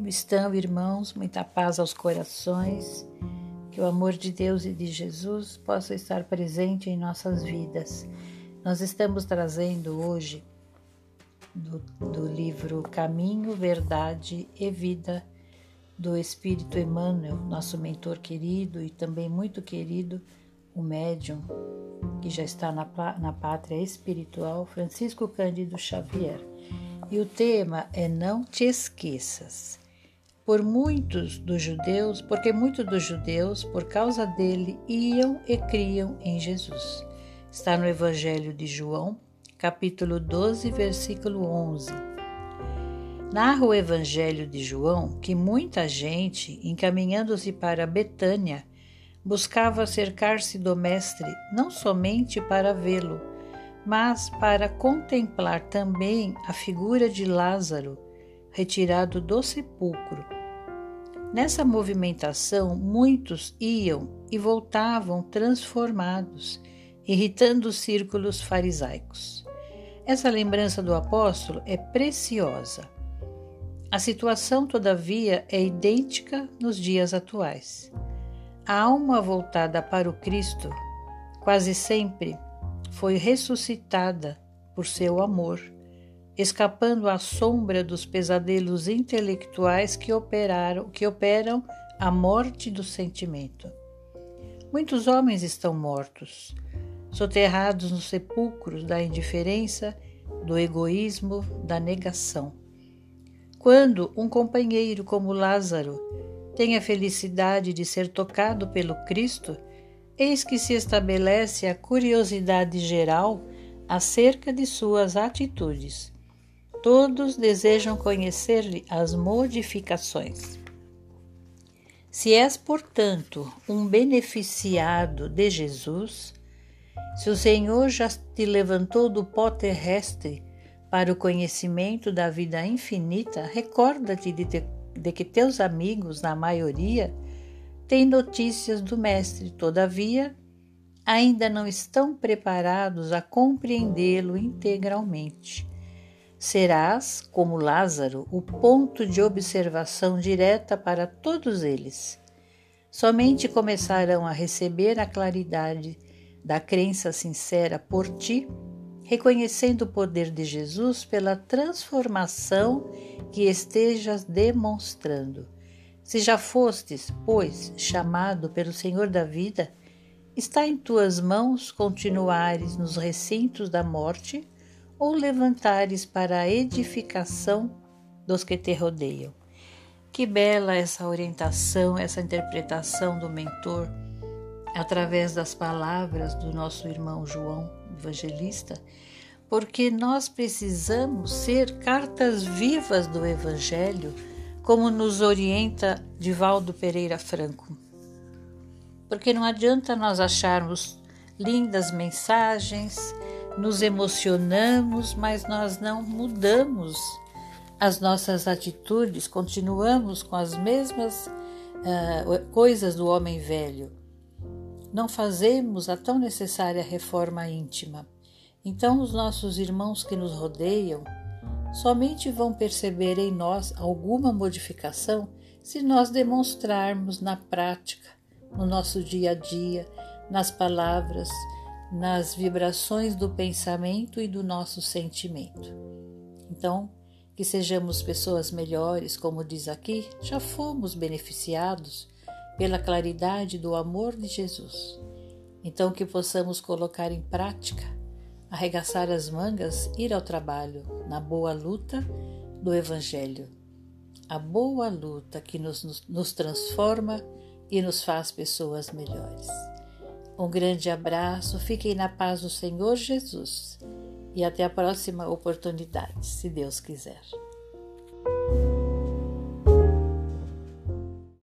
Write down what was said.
Como estão, irmãos? Muita paz aos corações. Que o amor de Deus e de Jesus possa estar presente em nossas vidas. Nós estamos trazendo hoje do, do livro Caminho, Verdade e Vida do Espírito Emmanuel, nosso mentor querido e também muito querido, o médium que já está na, na pátria espiritual, Francisco Cândido Xavier. E o tema é Não te esqueças. Por muitos dos judeus, porque muitos dos judeus, por causa dele, iam e criam em Jesus. Está no Evangelho de João, capítulo 12, versículo 11. Narra o Evangelho de João que muita gente, encaminhando-se para Betânia, buscava acercar-se do Mestre não somente para vê-lo, mas para contemplar também a figura de Lázaro retirado do sepulcro. Nessa movimentação, muitos iam e voltavam transformados, irritando os círculos farisaicos. Essa lembrança do apóstolo é preciosa. A situação, todavia, é idêntica nos dias atuais. A alma voltada para o Cristo, quase sempre, foi ressuscitada por seu amor, escapando à sombra dos pesadelos intelectuais que operaram, que operam a morte do sentimento. Muitos homens estão mortos, soterrados nos sepulcros da indiferença, do egoísmo, da negação. Quando um companheiro como Lázaro tem a felicidade de ser tocado pelo Cristo, eis que se estabelece a curiosidade geral acerca de suas atitudes. Todos desejam conhecer-lhe as modificações. Se és, portanto, um beneficiado de Jesus, se o Senhor já te levantou do pó terrestre para o conhecimento da vida infinita, recorda-te de, de que teus amigos, na maioria, têm notícias do Mestre, todavia, ainda não estão preparados a compreendê-lo integralmente. Serás, como Lázaro, o ponto de observação direta para todos eles. Somente começarão a receber a claridade da crença sincera por ti, reconhecendo o poder de Jesus pela transformação que estejas demonstrando se já fostes, pois, chamado pelo Senhor da vida, está em tuas mãos continuares nos recintos da morte ou levantares para a edificação dos que te rodeiam. Que bela essa orientação, essa interpretação do mentor através das palavras do nosso irmão João Evangelista, porque nós precisamos ser cartas vivas do Evangelho como nos orienta Divaldo Pereira Franco. Porque não adianta nós acharmos lindas mensagens, nos emocionamos, mas nós não mudamos as nossas atitudes, continuamos com as mesmas uh, coisas do homem velho. Não fazemos a tão necessária reforma íntima. Então, os nossos irmãos que nos rodeiam somente vão perceber em nós alguma modificação se nós demonstrarmos na prática, no nosso dia a dia, nas palavras, nas vibrações do pensamento e do nosso sentimento. Então, que sejamos pessoas melhores, como diz aqui, já fomos beneficiados pela claridade do amor de Jesus. Então, que possamos colocar em prática arregaçar as mangas, ir ao trabalho, na boa luta do Evangelho. A boa luta que nos, nos transforma e nos faz pessoas melhores. Um grande abraço, fiquem na paz do Senhor Jesus e até a próxima oportunidade, se Deus quiser.